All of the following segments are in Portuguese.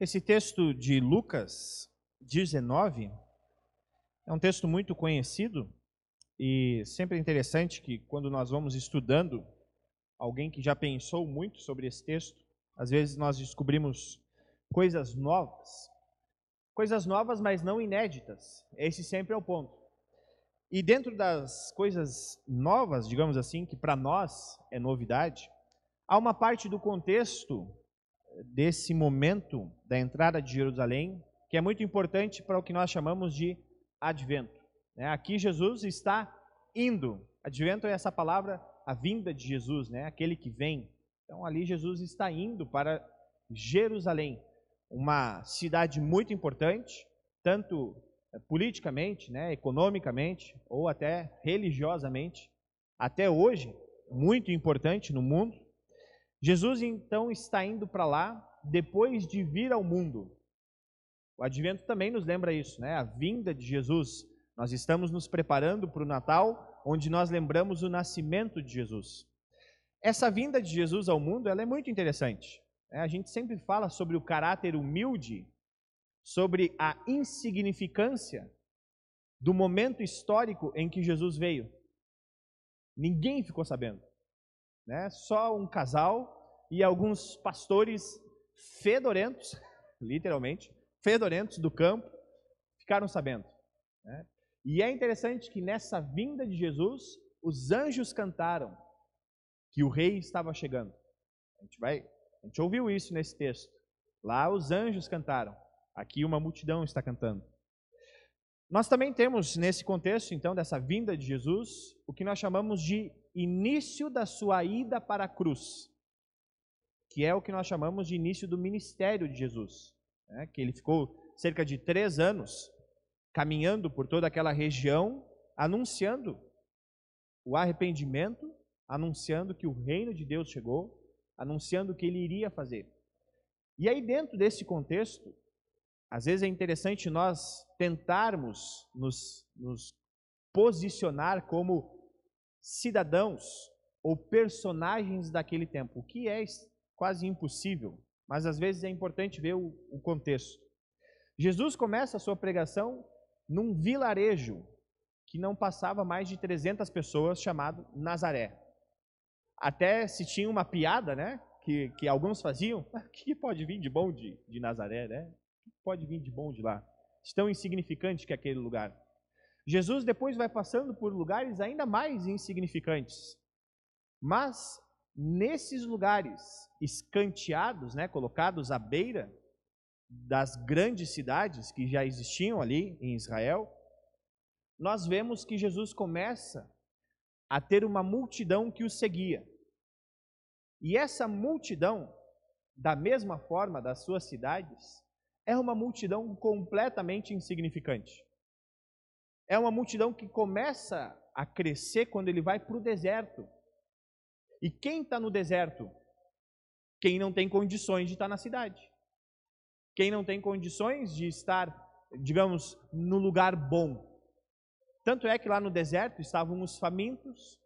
Esse texto de Lucas 19 é um texto muito conhecido e sempre é interessante que quando nós vamos estudando alguém que já pensou muito sobre esse texto, às vezes nós descobrimos coisas novas. Coisas novas, mas não inéditas. Esse sempre é o ponto. E dentro das coisas novas, digamos assim, que para nós é novidade, há uma parte do contexto desse momento da entrada de Jerusalém que é muito importante para o que nós chamamos de advento. Né? Aqui Jesus está indo. Advento é essa palavra, a vinda de Jesus, né? aquele que vem. Então ali Jesus está indo para Jerusalém, uma cidade muito importante, tanto eh, politicamente, né, economicamente ou até religiosamente, até hoje, muito importante no mundo. Jesus então está indo para lá depois de vir ao mundo. O advento também nos lembra isso, né? A vinda de Jesus. Nós estamos nos preparando para o Natal, onde nós lembramos o nascimento de Jesus. Essa vinda de Jesus ao mundo, ela é muito interessante. Né? A gente sempre fala sobre o caráter humilde, sobre a insignificância do momento histórico em que Jesus veio. Ninguém ficou sabendo né? Só um casal e alguns pastores fedorentos, literalmente, fedorentos do campo, ficaram sabendo. Né? E é interessante que nessa vinda de Jesus, os anjos cantaram que o rei estava chegando. A gente vai, a gente ouviu isso nesse texto. Lá os anjos cantaram, aqui uma multidão está cantando. Nós também temos nesse contexto, então, dessa vinda de Jesus, o que nós chamamos de início da sua ida para a cruz, que é o que nós chamamos de início do ministério de Jesus, né? que ele ficou cerca de três anos caminhando por toda aquela região, anunciando o arrependimento, anunciando que o reino de Deus chegou, anunciando o que ele iria fazer. E aí, dentro desse contexto, às vezes é interessante nós tentarmos nos, nos posicionar como cidadãos ou personagens daquele tempo, o que é quase impossível, mas às vezes é importante ver o, o contexto. Jesus começa a sua pregação num vilarejo que não passava mais de 300 pessoas, chamado Nazaré. Até se tinha uma piada, né? Que, que alguns faziam, o que pode vir de bom de, de Nazaré, né? O que pode vir de bom de lá? Tão insignificante que é aquele lugar. Jesus depois vai passando por lugares ainda mais insignificantes. Mas nesses lugares escanteados, né, colocados à beira das grandes cidades que já existiam ali em Israel, nós vemos que Jesus começa a ter uma multidão que o seguia. E essa multidão, da mesma forma das suas cidades, é uma multidão completamente insignificante. É uma multidão que começa a crescer quando ele vai para o deserto. E quem está no deserto? Quem não tem condições de estar tá na cidade. Quem não tem condições de estar, digamos, no lugar bom. Tanto é que lá no deserto estavam os famintos,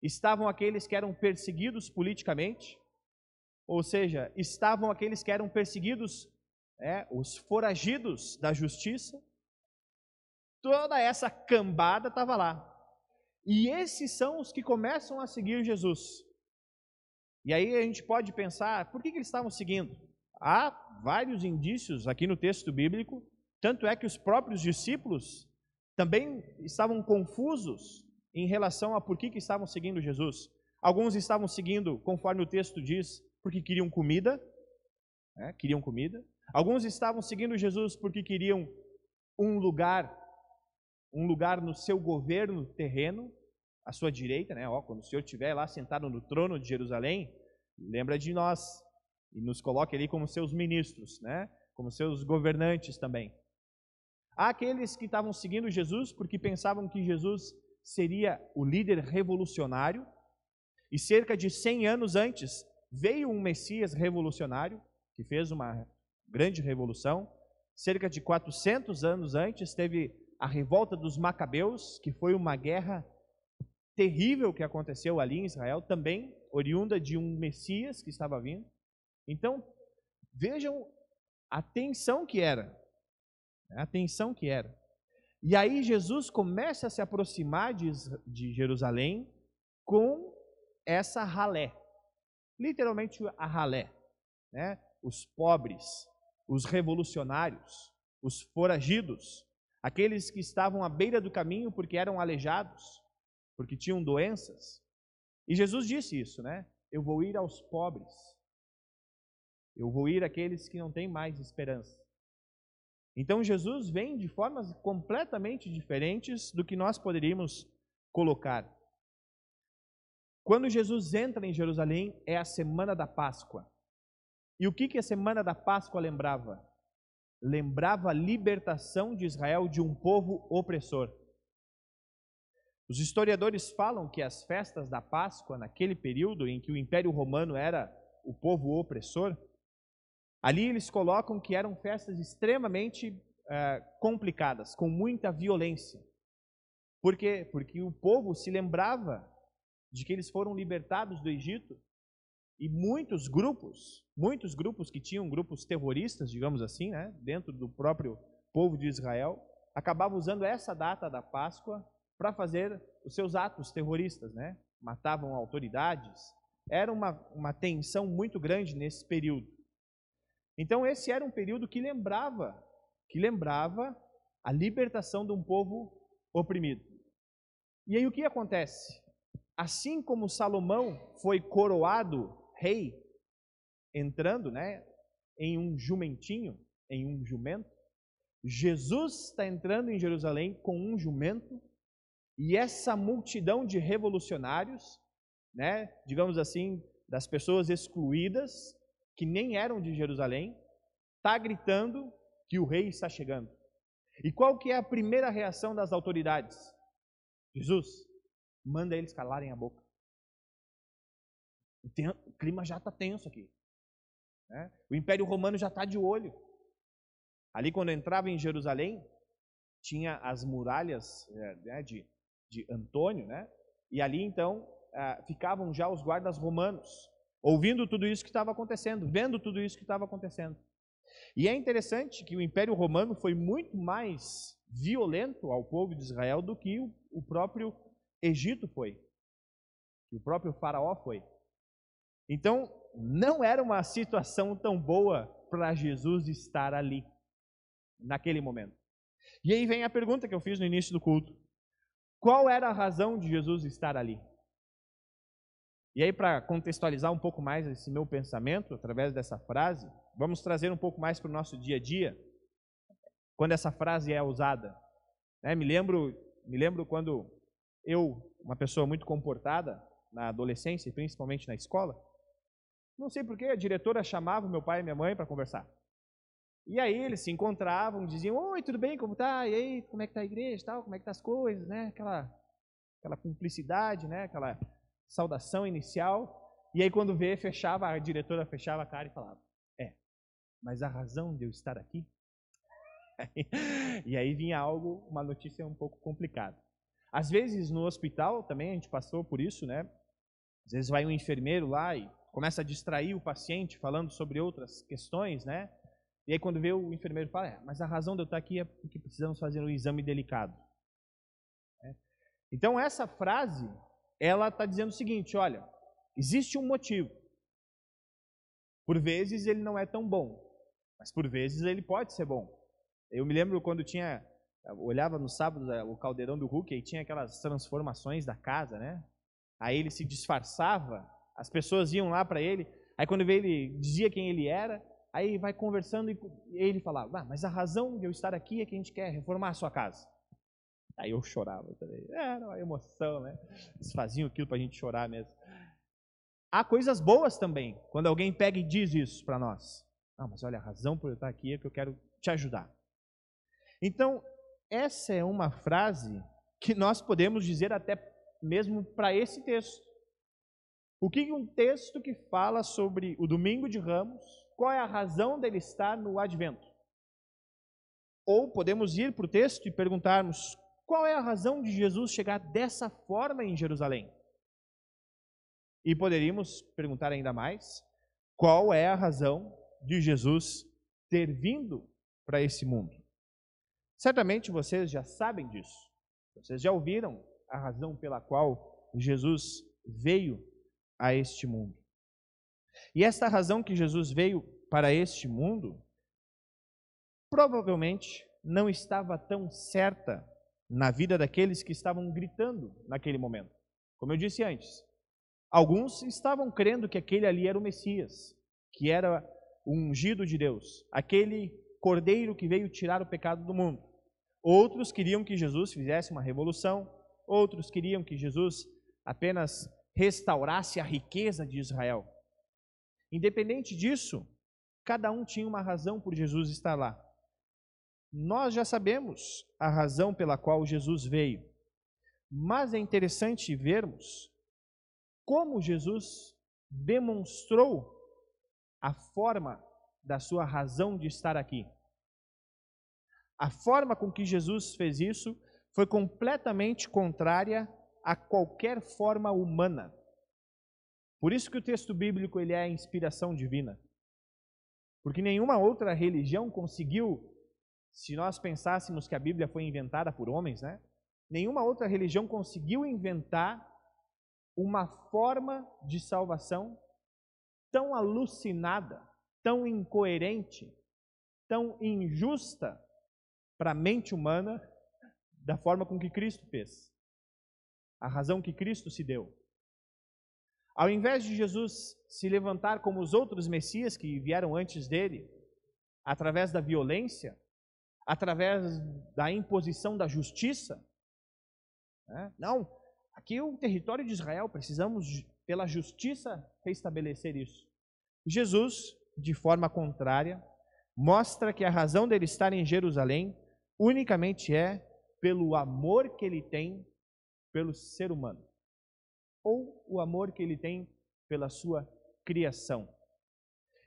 estavam aqueles que eram perseguidos politicamente, ou seja, estavam aqueles que eram perseguidos, é, os foragidos da justiça, Toda essa cambada estava lá. E esses são os que começam a seguir Jesus. E aí a gente pode pensar, por que, que eles estavam seguindo? Há vários indícios aqui no texto bíblico, tanto é que os próprios discípulos também estavam confusos em relação a por que, que estavam seguindo Jesus. Alguns estavam seguindo, conforme o texto diz, porque queriam comida, né, queriam comida. Alguns estavam seguindo Jesus porque queriam um lugar um lugar no seu governo terreno, à sua direita, né? Ó, quando o Senhor estiver lá sentado no trono de Jerusalém, lembra de nós e nos coloque ali como seus ministros, né? Como seus governantes também. Há aqueles que estavam seguindo Jesus porque pensavam que Jesus seria o líder revolucionário, e cerca de 100 anos antes veio um Messias revolucionário que fez uma grande revolução. Cerca de 400 anos antes teve a revolta dos Macabeus, que foi uma guerra terrível que aconteceu ali em Israel, também oriunda de um Messias que estava vindo. Então, vejam A tensão que era. A tensão que era. E aí Jesus começa a se aproximar de, de Jerusalém com essa ralé. Literalmente a ralé. Né? Os pobres, os revolucionários, os foragidos, aqueles que estavam à beira do caminho porque eram aleijados, porque tinham doenças. E Jesus disse isso, né? Eu vou ir aos pobres. Eu vou ir àqueles que não têm mais esperança. Então Jesus vem de formas completamente diferentes do que nós poderíamos colocar. Quando Jesus entra em Jerusalém, é a semana da Páscoa. E o que, que a semana da Páscoa lembrava? Lembrava a libertação de Israel de um povo opressor. Os historiadores falam que as festas da Páscoa, naquele período em que o Império Romano era o povo opressor, ali eles colocam que eram festas extremamente é, complicadas, com muita violência. Por quê? Porque o povo se lembrava de que eles foram libertados do Egito e muitos grupos, muitos grupos que tinham grupos terroristas, digamos assim, né, dentro do próprio povo de Israel, acabavam usando essa data da Páscoa para fazer os seus atos terroristas, né? Matavam autoridades. Era uma, uma tensão muito grande nesse período. Então esse era um período que lembrava, que lembrava a libertação de um povo oprimido. E aí o que acontece? Assim como Salomão foi coroado rei, entrando, né, em um jumentinho, em um jumento, Jesus está entrando em Jerusalém com um jumento e essa multidão de revolucionários, né, digamos assim, das pessoas excluídas, que nem eram de Jerusalém, está gritando que o rei está chegando. E qual que é a primeira reação das autoridades? Jesus, manda eles calarem a boca. O, clima já está tenso aqui. Né? O Império Romano já está de olho. Ali, quando entrava em Jerusalém, tinha as muralhas é, né, de de Antônio, né? E ali então ah, ficavam já os guardas romanos, ouvindo tudo isso que estava acontecendo, vendo tudo isso que estava acontecendo. E é interessante que o Império Romano foi muito mais violento ao povo de Israel do que o próprio Egito foi, que o próprio Faraó foi. Então, não era uma situação tão boa para Jesus estar ali, naquele momento. E aí vem a pergunta que eu fiz no início do culto: qual era a razão de Jesus estar ali? E aí, para contextualizar um pouco mais esse meu pensamento, através dessa frase, vamos trazer um pouco mais para o nosso dia a dia, quando essa frase é usada. É, me, lembro, me lembro quando eu, uma pessoa muito comportada, na adolescência, principalmente na escola, não sei porquê, a diretora chamava meu pai e minha mãe para conversar. E aí eles se encontravam, diziam, oi, tudo bem, como tá? E aí, como é que tá a igreja tal? Como é que tá as coisas, né? Aquela, aquela cumplicidade, né? Aquela saudação inicial. E aí quando vê, fechava, a diretora fechava a cara e falava, é, mas a razão de eu estar aqui? e aí vinha algo, uma notícia um pouco complicada. Às vezes no hospital também a gente passou por isso, né? Às vezes vai um enfermeiro lá e começa a distrair o paciente falando sobre outras questões, né? E aí quando vê o enfermeiro fala, é, mas a razão de eu estar aqui é porque precisamos fazer um exame delicado. É. Então essa frase, ela está dizendo o seguinte, olha, existe um motivo. Por vezes ele não é tão bom, mas por vezes ele pode ser bom. Eu me lembro quando tinha, olhava no sábado o caldeirão do Hulk e tinha aquelas transformações da casa, né? Aí ele se disfarçava, as pessoas iam lá para ele, aí quando veio ele dizia quem ele era, Aí vai conversando e ele falava, ah, mas a razão de eu estar aqui é que a gente quer reformar a sua casa. Aí eu chorava também. Era uma emoção, né? Eles faziam aquilo para a gente chorar mesmo. Há coisas boas também, quando alguém pega e diz isso para nós. Ah, mas olha, a razão por eu estar aqui é que eu quero te ajudar. Então, essa é uma frase que nós podemos dizer até mesmo para esse texto. O que um texto que fala sobre o domingo de Ramos qual é a razão dele estar no advento. Ou podemos ir para o texto e perguntarmos qual é a razão de Jesus chegar dessa forma em Jerusalém. E poderíamos perguntar ainda mais: qual é a razão de Jesus ter vindo para esse mundo. Certamente vocês já sabem disso. Vocês já ouviram a razão pela qual Jesus veio a este mundo. E esta razão que Jesus veio para este mundo provavelmente não estava tão certa na vida daqueles que estavam gritando naquele momento. Como eu disse antes, alguns estavam crendo que aquele ali era o Messias, que era o ungido de Deus, aquele cordeiro que veio tirar o pecado do mundo. Outros queriam que Jesus fizesse uma revolução, outros queriam que Jesus apenas restaurasse a riqueza de Israel. Independente disso, cada um tinha uma razão por Jesus estar lá. Nós já sabemos a razão pela qual Jesus veio, mas é interessante vermos como Jesus demonstrou a forma da sua razão de estar aqui. A forma com que Jesus fez isso foi completamente contrária a qualquer forma humana. Por isso que o texto bíblico ele é a inspiração divina. Porque nenhuma outra religião conseguiu, se nós pensássemos que a Bíblia foi inventada por homens, né? Nenhuma outra religião conseguiu inventar uma forma de salvação tão alucinada, tão incoerente, tão injusta para a mente humana da forma com que Cristo fez. A razão que Cristo se deu. Ao invés de Jesus se levantar como os outros Messias que vieram antes dele, através da violência, através da imposição da justiça, né? não, aqui é o território de Israel, precisamos, pela justiça, restabelecer isso. Jesus, de forma contrária, mostra que a razão dele estar em Jerusalém unicamente é pelo amor que ele tem pelo ser humano, ou o amor que ele tem pela sua criação.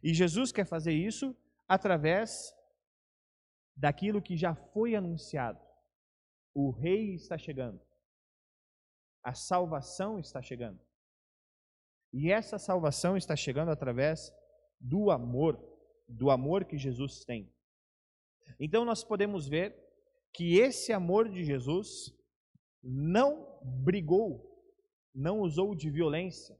E Jesus quer fazer isso através daquilo que já foi anunciado. O rei está chegando. A salvação está chegando. E essa salvação está chegando através do amor, do amor que Jesus tem. Então nós podemos ver que esse amor de Jesus não brigou, não usou de violência,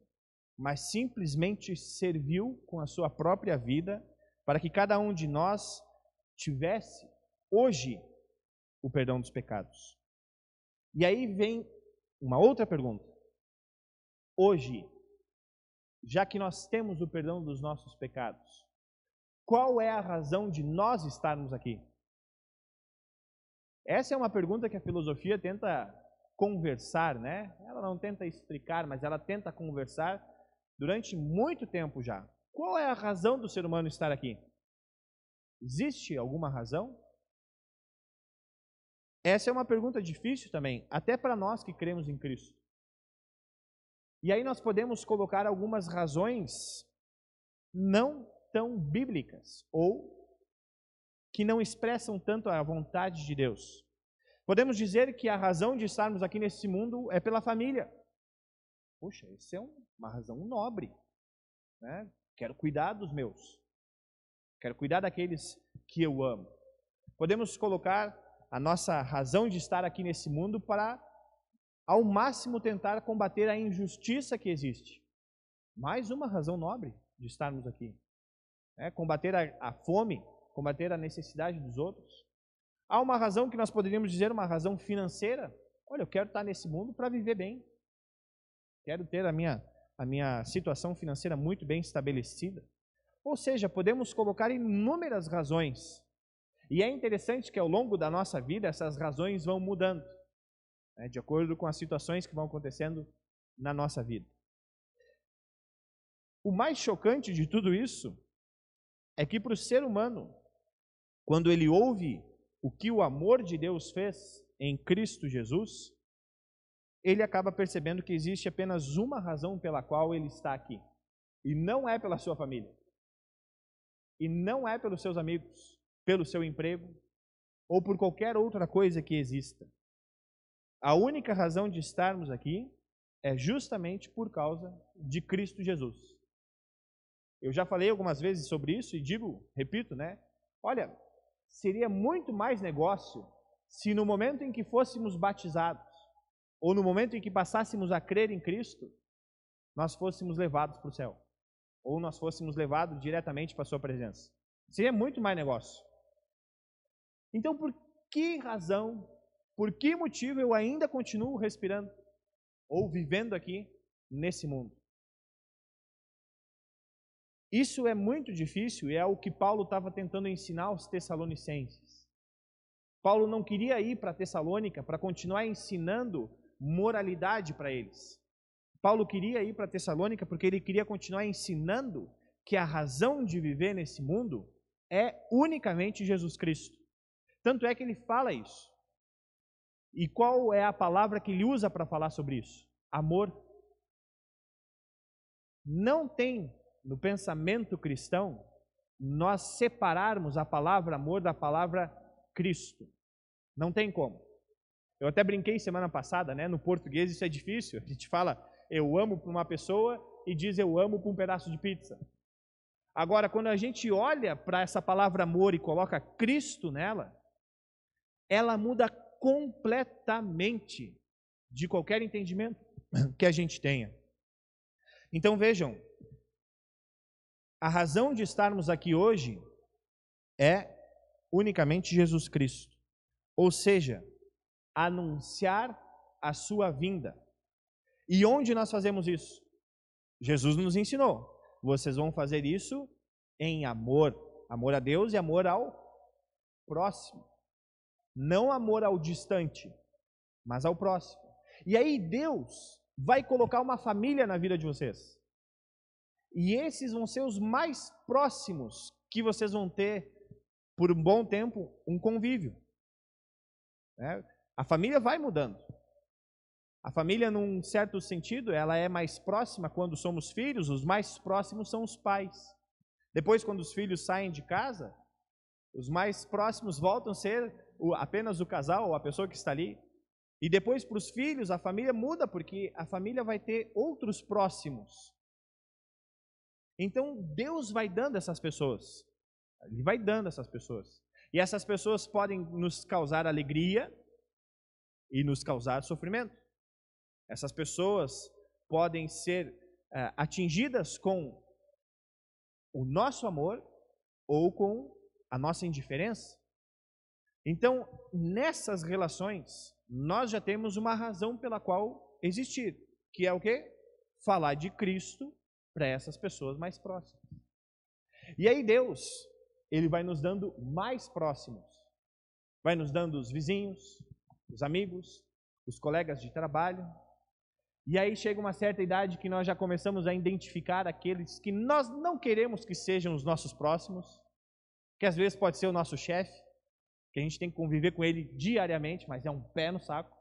mas simplesmente serviu com a sua própria vida para que cada um de nós tivesse hoje o perdão dos pecados. E aí vem uma outra pergunta. Hoje, já que nós temos o perdão dos nossos pecados, qual é a razão de nós estarmos aqui? Essa é uma pergunta que a filosofia tenta conversar, né? Ela não tenta explicar, mas ela tenta conversar durante muito tempo já. Qual é a razão do ser humano estar aqui? Existe alguma razão? Essa é uma pergunta difícil também, até para nós que cremos em Cristo. E aí nós podemos colocar algumas razões não tão bíblicas ou que não expressam tanto a vontade de Deus. Podemos dizer que a razão de estarmos aqui nesse mundo é pela família. Puxa, isso é uma razão nobre. Né? Quero cuidar dos meus. Quero cuidar daqueles que eu amo. Podemos colocar a nossa razão de estar aqui nesse mundo para, ao máximo, tentar combater a injustiça que existe. Mais uma razão nobre de estarmos aqui. É, combater a, a fome, combater a necessidade dos outros. Há uma razão que nós poderíamos dizer, uma razão financeira. Olha, eu quero estar nesse mundo para viver bem. Quero ter a minha, a minha situação financeira muito bem estabelecida. Ou seja, podemos colocar inúmeras razões. E é interessante que ao longo da nossa vida essas razões vão mudando, né, de acordo com as situações que vão acontecendo na nossa vida. O mais chocante de tudo isso é que para o ser humano quando ele ouve o que o amor de Deus fez em Cristo Jesus, ele acaba percebendo que existe apenas uma razão pela qual ele está aqui. E não é pela sua família. E não é pelos seus amigos, pelo seu emprego ou por qualquer outra coisa que exista. A única razão de estarmos aqui é justamente por causa de Cristo Jesus. Eu já falei algumas vezes sobre isso e digo, repito, né? Olha, seria muito mais negócio se no momento em que fôssemos batizados, ou no momento em que passássemos a crer em Cristo, nós fôssemos levados para o céu, ou nós fôssemos levados diretamente para a Sua presença. Seria muito mais negócio. Então, por que razão, por que motivo eu ainda continuo respirando ou vivendo aqui nesse mundo? Isso é muito difícil e é o que Paulo estava tentando ensinar aos Tessalonicenses. Paulo não queria ir para Tessalônica para continuar ensinando moralidade para eles. Paulo queria ir para Tessalônica porque ele queria continuar ensinando que a razão de viver nesse mundo é unicamente Jesus Cristo. Tanto é que ele fala isso. E qual é a palavra que ele usa para falar sobre isso? Amor. Não tem no pensamento cristão nós separarmos a palavra amor da palavra Cristo. Não tem como. Eu até brinquei semana passada, né? No português isso é difícil. A gente fala eu amo para uma pessoa e diz eu amo para um pedaço de pizza. Agora, quando a gente olha para essa palavra amor e coloca Cristo nela, ela muda completamente de qualquer entendimento que a gente tenha. Então vejam, a razão de estarmos aqui hoje é unicamente Jesus Cristo. Ou seja, anunciar a sua vinda. E onde nós fazemos isso? Jesus nos ensinou. Vocês vão fazer isso em amor, amor a Deus e amor ao próximo. Não amor ao distante, mas ao próximo. E aí Deus vai colocar uma família na vida de vocês. E esses vão ser os mais próximos que vocês vão ter por um bom tempo um convívio. É, a família vai mudando. A família, num certo sentido, ela é mais próxima quando somos filhos, os mais próximos são os pais. Depois, quando os filhos saem de casa, os mais próximos voltam a ser apenas o casal ou a pessoa que está ali. E depois, para os filhos, a família muda, porque a família vai ter outros próximos. Então Deus vai dando essas pessoas. Ele vai dando essas pessoas. E essas pessoas podem nos causar alegria e nos causar sofrimento. Essas pessoas podem ser é, atingidas com o nosso amor ou com a nossa indiferença. Então, nessas relações, nós já temos uma razão pela qual existir, que é o quê? Falar de Cristo para essas pessoas mais próximas. E aí Deus, ele vai nos dando mais próximos. Vai nos dando os vizinhos, os amigos, os colegas de trabalho. E aí chega uma certa idade que nós já começamos a identificar aqueles que nós não queremos que sejam os nossos próximos, que às vezes pode ser o nosso chefe, que a gente tem que conviver com ele diariamente, mas é um pé no saco.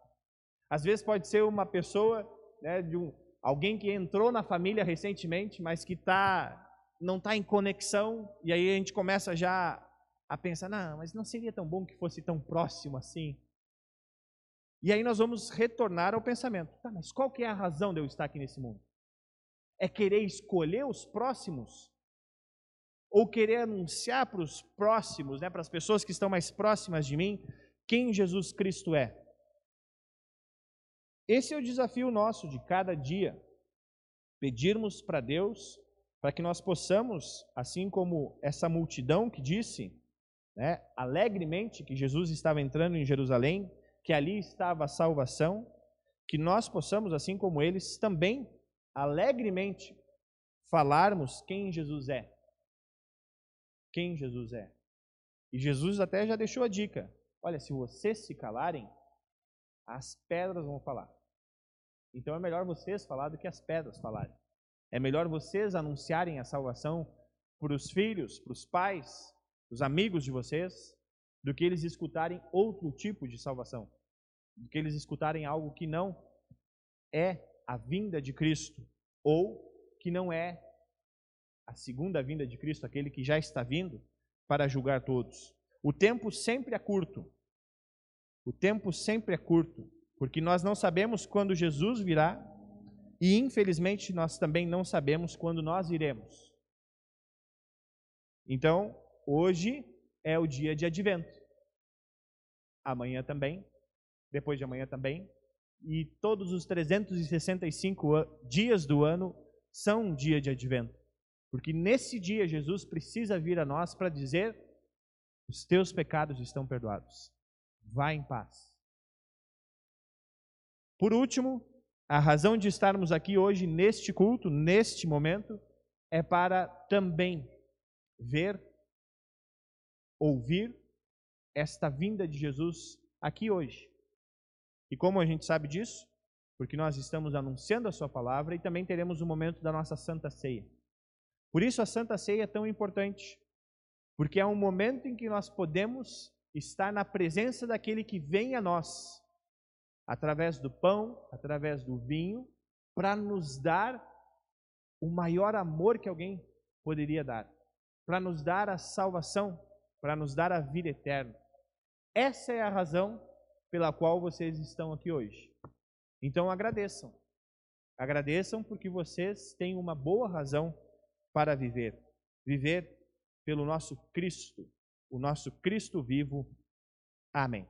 Às vezes pode ser uma pessoa né, de um, alguém que entrou na família recentemente, mas que tá, não está em conexão, e aí a gente começa já a pensar: não, mas não seria tão bom que fosse tão próximo assim. E aí nós vamos retornar ao pensamento: tá, mas qual que é a razão de eu estar aqui nesse mundo? É querer escolher os próximos? Ou querer anunciar para os próximos, né, para as pessoas que estão mais próximas de mim, quem Jesus Cristo é? Esse é o desafio nosso de cada dia. Pedirmos para Deus para que nós possamos, assim como essa multidão que disse, né, alegremente que Jesus estava entrando em Jerusalém, que ali estava a salvação, que nós possamos, assim como eles, também alegremente falarmos quem Jesus é. Quem Jesus é. E Jesus até já deixou a dica: olha, se vocês se calarem, as pedras vão falar. Então é melhor vocês falar do que as pedras falarem. É melhor vocês anunciarem a salvação para os filhos, para os pais, os amigos de vocês, do que eles escutarem outro tipo de salvação. Do que eles escutarem algo que não é a vinda de Cristo, ou que não é a segunda vinda de Cristo, aquele que já está vindo para julgar todos. O tempo sempre é curto. O tempo sempre é curto porque nós não sabemos quando Jesus virá e infelizmente nós também não sabemos quando nós iremos. Então, hoje é o dia de advento. Amanhã também, depois de amanhã também, e todos os 365 dias do ano são um dia de advento. Porque nesse dia Jesus precisa vir a nós para dizer: os teus pecados estão perdoados. Vá em paz. Por último, a razão de estarmos aqui hoje neste culto, neste momento, é para também ver, ouvir esta vinda de Jesus aqui hoje. E como a gente sabe disso? Porque nós estamos anunciando a Sua palavra e também teremos o momento da nossa Santa Ceia. Por isso a Santa Ceia é tão importante, porque é um momento em que nós podemos estar na presença daquele que vem a nós, através do pão, através do vinho, para nos dar o maior amor que alguém poderia dar, para nos dar a salvação, para nos dar a vida eterna. Essa é a razão pela qual vocês estão aqui hoje. Então agradeçam. Agradeçam porque vocês têm uma boa razão para viver. Viver pelo nosso Cristo, o nosso Cristo vivo. Amém.